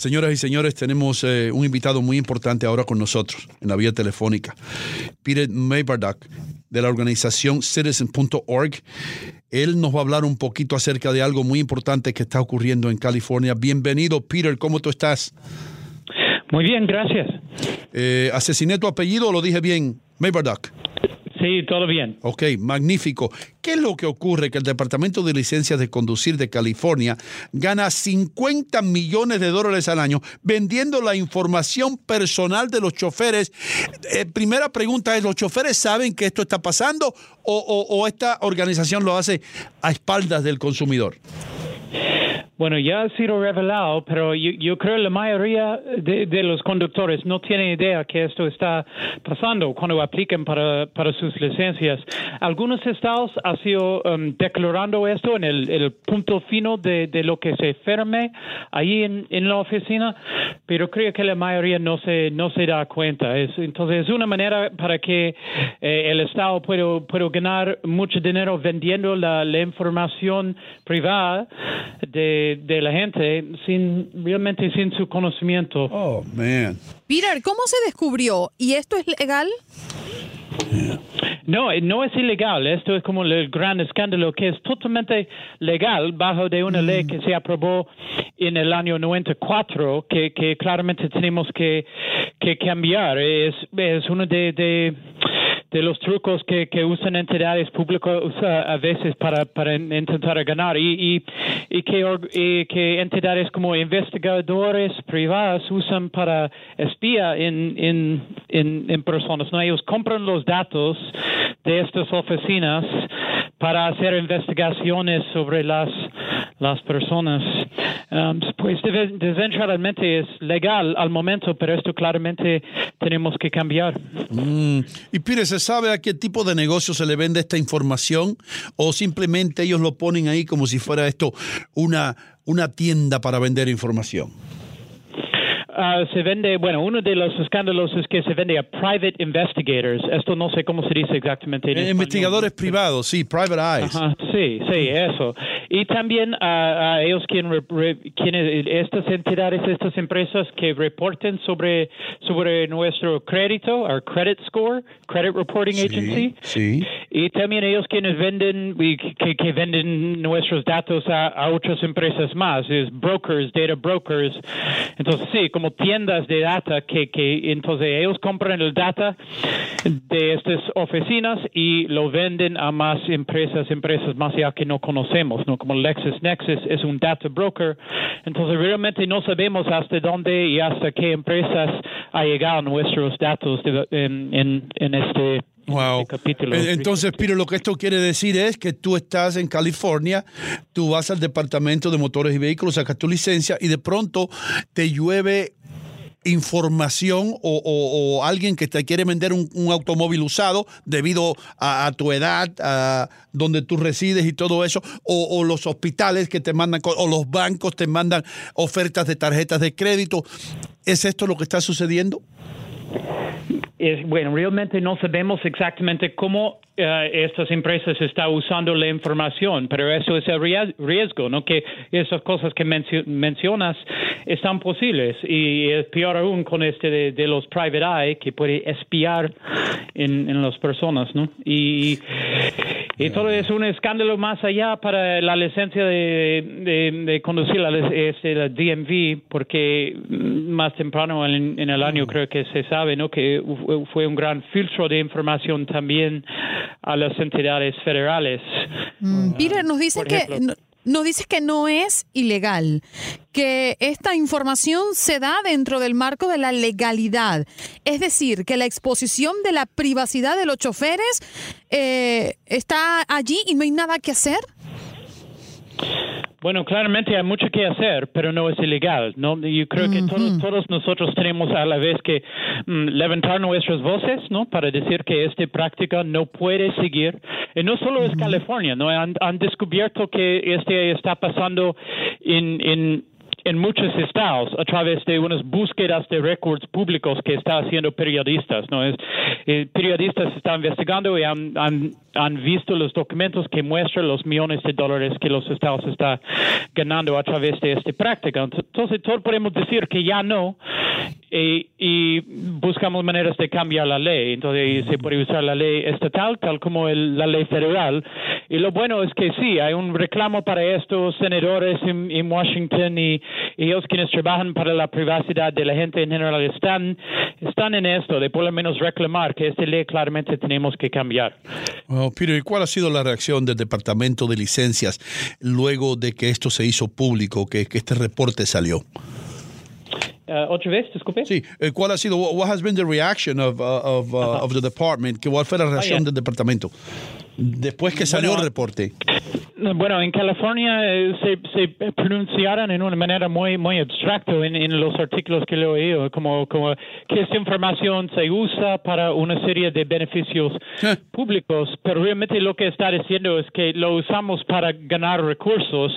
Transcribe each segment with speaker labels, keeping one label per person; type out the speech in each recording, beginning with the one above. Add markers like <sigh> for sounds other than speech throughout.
Speaker 1: Señoras y señores, tenemos eh, un invitado muy importante ahora con nosotros en la vía telefónica. Peter Maybardak, de la organización Citizen.org. Él nos va a hablar un poquito acerca de algo muy importante que está ocurriendo en California. Bienvenido, Peter, ¿cómo tú estás?
Speaker 2: Muy bien, gracias.
Speaker 1: Eh, ¿Asesiné tu apellido o lo dije bien? Maybardak.
Speaker 2: Sí, todo bien.
Speaker 1: Ok, magnífico. ¿Qué es lo que ocurre? Que el Departamento de Licencias de Conducir de California gana 50 millones de dólares al año vendiendo la información personal de los choferes. Eh, primera pregunta es, ¿los choferes saben que esto está pasando o, o- o esta organización lo hace a espaldas del consumidor?
Speaker 2: Bueno, ya ha sido revelado, pero yo, creo que la mayoría de, los conductores no tienen idea que esto está pasando cuando aplican para, para sus licencias. Algunos estados han sido um, declarando esto en el, punto fino de, lo que se firme ahí en, la oficina, pero creo que la mayoría no se, no se da cuenta. Es, entonces, es una manera para que eh, el estado pueda, pueda ganar mucho dinero vendiendo la información privada de, de la gente sin realmente sin su conocimiento.
Speaker 1: Oh, man.
Speaker 3: Peter, ¿cómo se descubrió? ¿Y esto es legal?
Speaker 2: No, eh, no es ilegal. Esto es como el gran escándalo que es totalmente legal bajo de una ley que se aprobó en el año 94 que, que claramente tenemos que, que cambiar. Es, es uno de, de, de los trucos que, que usan entidades públicas a veces para, para intentar ganar y, y, y que, y que entidades como investigadores privados usan para espía en, en, en, en personas. ¿no? Ellos compran los datos de estas oficinas para hacer investigaciones sobre las, las personas. Um, pues desgraciadamente es legal al momento, pero esto claramente tenemos que cambiar.
Speaker 1: Mm. Y Peter, ¿se sabe a qué tipo de negocio se le vende esta información? ¿O simplemente ellos lo ponen ahí como si fuera esto una, una tienda para vender información?
Speaker 2: Ah, se vende, bueno, uno de los escándalos es que se vende a private investigators. Esto no sé cómo se dice exactamente. En
Speaker 1: Eh, investigadores privados, sí, private eyes.
Speaker 2: Ajá, sí, sí, eso. Y también a, a ellos quien, re- quienes, estas entidades, estas empresas que reporten sobre, sobre nuestro crédito, our credit score, credit reporting agency.
Speaker 1: Sí.
Speaker 2: Y también ellos quienes venden, que, que venden nuestros datos a, a otras empresas más, es brokers, data brokers. Entonces, sí, como tiendas de data que, que entonces ellos compran el data de estas oficinas y lo venden a más empresas, empresas más allá que no conocemos, ¿no? Como LexisNexis es un data broker. Entonces, realmente no sabemos hasta dónde y hasta qué empresas ha llegado nuestros datos de- en, en, en este
Speaker 1: Wow.
Speaker 2: este capítulo.
Speaker 1: Entonces, Piro, lo que esto quiere decir es que tú estás en California, tú vas al departamento de motores y vehículos, sacas tu licencia y de pronto te llueve información o, alguien que te quiere vender un, automóvil usado debido a, tu edad, a donde tú resides y todo eso, o, los hospitales que te mandan, o los bancos te mandan ofertas de tarjetas de crédito. ¿Es esto lo que está sucediendo?
Speaker 2: bueno, realmente no sabemos exactamente cómo estas empresas están usando la información, pero eso es el riesgo, ¿no? Que esas cosas que mencionas están posibles y es peor aún con este de, los private eye que puede espiar en, en las personas, ¿no? Y, y todo es un escándalo más allá para la licencia de, de, conducir la, este, la DMV, porque más temprano en, en el año creo que se sabe, ¿no? Que fue un gran filtro de información también a las entidades federales.
Speaker 3: Mm, Peter, nos dice que nos dice que no es ilegal, que esta información se da dentro del marco de la legalidad. Es decir, que la exposición de la privacidad de los choferes eh, está allí y no hay nada que hacer.
Speaker 2: Bueno, claramente hay mucho que hacer, pero no es ilegal. ¿no? Yo creo que todos, todos nosotros tenemos a la vez que mm, levantar nuestras voces ¿no? para decir que esta práctica no puede seguir. Y no solo es California, ¿no? Han, han descubierto que este está pasando en, en en muchos estados a través de unas búsquedas de récords públicos que están haciendo periodistas. ¿no? Es, eh, periodistas están investigando y han, han, han, visto los documentos que muestran los millones de dólares que los estados están ganando a través de esta práctica. Entonces, todos podemos decir que ya no y, y buscamos maneras de cambiar la ley. Entonces, se puede usar la ley estatal tal como el, la ley federal. Y lo bueno es que sí, hay un reclamo para estos senadores en, Washington y ellos quienes trabajan para la privacidad de la gente en general están, están en esto, de por lo menos reclamar que esta ley claramente tenemos que cambiar.
Speaker 1: Bueno, Peter, ¿y cuál ha sido la reacción del Departamento de Licencias luego de que esto se hizo público, que, que este reporte salió?
Speaker 2: Uh, otra vez, disculpe.
Speaker 1: Sí, eh, ¿cuál ha sido, what has been the reaction of, uh, of, uh, of the department? ¿Cuál fue la ah, reacción del departamento después que salió el reporte?
Speaker 2: Bueno, en California eh, se, se, pronunciaron en una manera muy muy abstracta en, los artículos que le he oído, como, como que esta información se usa para una serie de beneficios públicos, pero realmente lo que está diciendo es que lo usamos para ganar recursos,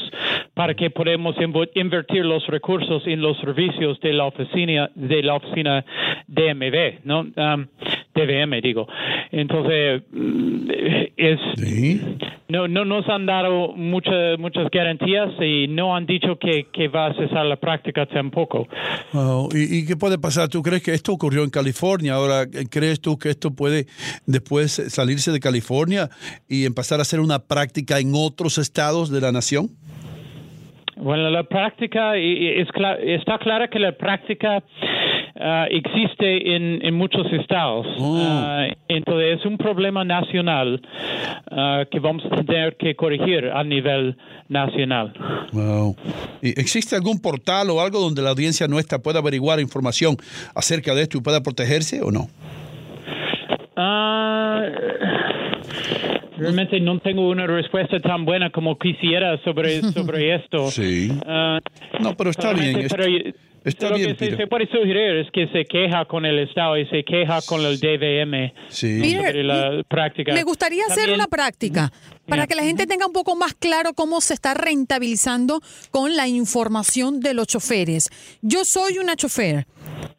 Speaker 2: para que podamos invertir los recursos en los servicios de la oficina de la oficina DMV, ¿no? Um, DVM digo. Entonces mm, es no no nos han dado muchas muchas garantías y no han dicho que, que va a cesar la práctica tampoco.
Speaker 1: ¿y, qué puede pasar? ¿Tú crees que esto ocurrió en California? Ahora, ¿crees tú que esto puede después salirse de California y empezar a ser una práctica en otros estados de la nación?
Speaker 2: Bueno, la práctica es está clara que la práctica uh, existe en, en, muchos estados. Oh. Uh, entonces es un problema nacional uh, que vamos a tener que corregir a nivel nacional.
Speaker 1: Wow. ¿Existe algún portal o algo donde la audiencia nuestra pueda averiguar información acerca de esto y pueda protegerse o no?
Speaker 2: Realmente no tengo una respuesta tan buena como quisiera sobre, <laughs> sobre esto.
Speaker 1: Sí. no, pero está bien. Pero, Está
Speaker 2: lo
Speaker 1: bien,
Speaker 2: que se, puede sugerir es que se queja con el Estado y se queja con el DVM
Speaker 1: sí.
Speaker 2: la práctica.
Speaker 3: Me gustaría hacer una práctica para que la gente tenga un poco más claro cómo se está rentabilizando con la información de los choferes. Yo soy una chofer.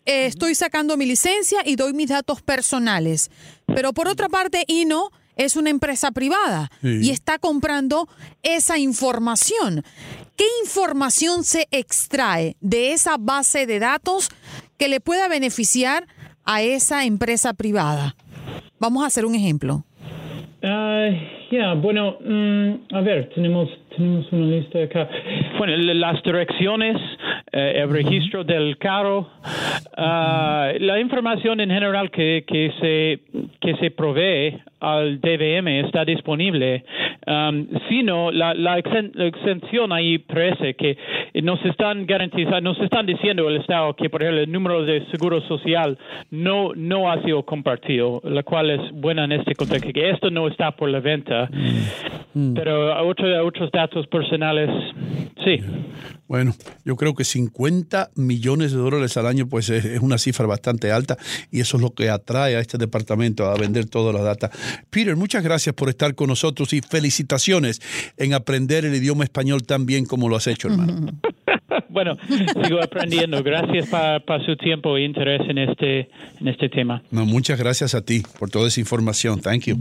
Speaker 3: Eh, estoy sacando mi licencia y doy mis datos personales. Pero por otra parte, INO es una empresa privada y está comprando esa información. ¿Qué información se extrae de esa base de datos que le pueda beneficiar a esa empresa privada? Vamos a hacer un ejemplo.
Speaker 2: Ah, ya, bueno, mm, a ver, tenemos, tenemos una lista acá. Bueno, las direcciones, eh, el registro del carro, ah, la información en general que, que, se, que se provee al DVM está disponible, um, sino la, la, exención ahí parece que nos están garantizando, nos están diciendo el Estado que, por ejemplo, el número de seguro social no, no ha sido compartido, la cual es buena en este contexto, que esto no está por la venta, mm. pero otros otros datos personales, sí.
Speaker 1: Bueno, yo creo que 50 millones de dólares al año pues es, una cifra bastante alta y eso es lo que atrae a este departamento a vender toda la data. Peter, muchas gracias por estar con nosotros y felicitaciones en aprender el idioma español tan bien como lo has hecho, hermano. <laughs>
Speaker 2: bueno, sigo aprendiendo. Gracias por su tiempo e interés en este, en este tema.
Speaker 1: No, muchas gracias a ti por toda esa información. Thank you.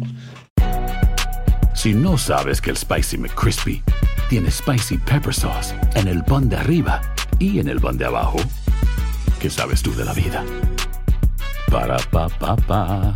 Speaker 4: Si no sabes que el Spicy McCrispy tiene Spicy Pepper Sauce en el pan de arriba y en el pan de abajo, ¿qué sabes tú de la vida? Para, pa, pa, pa.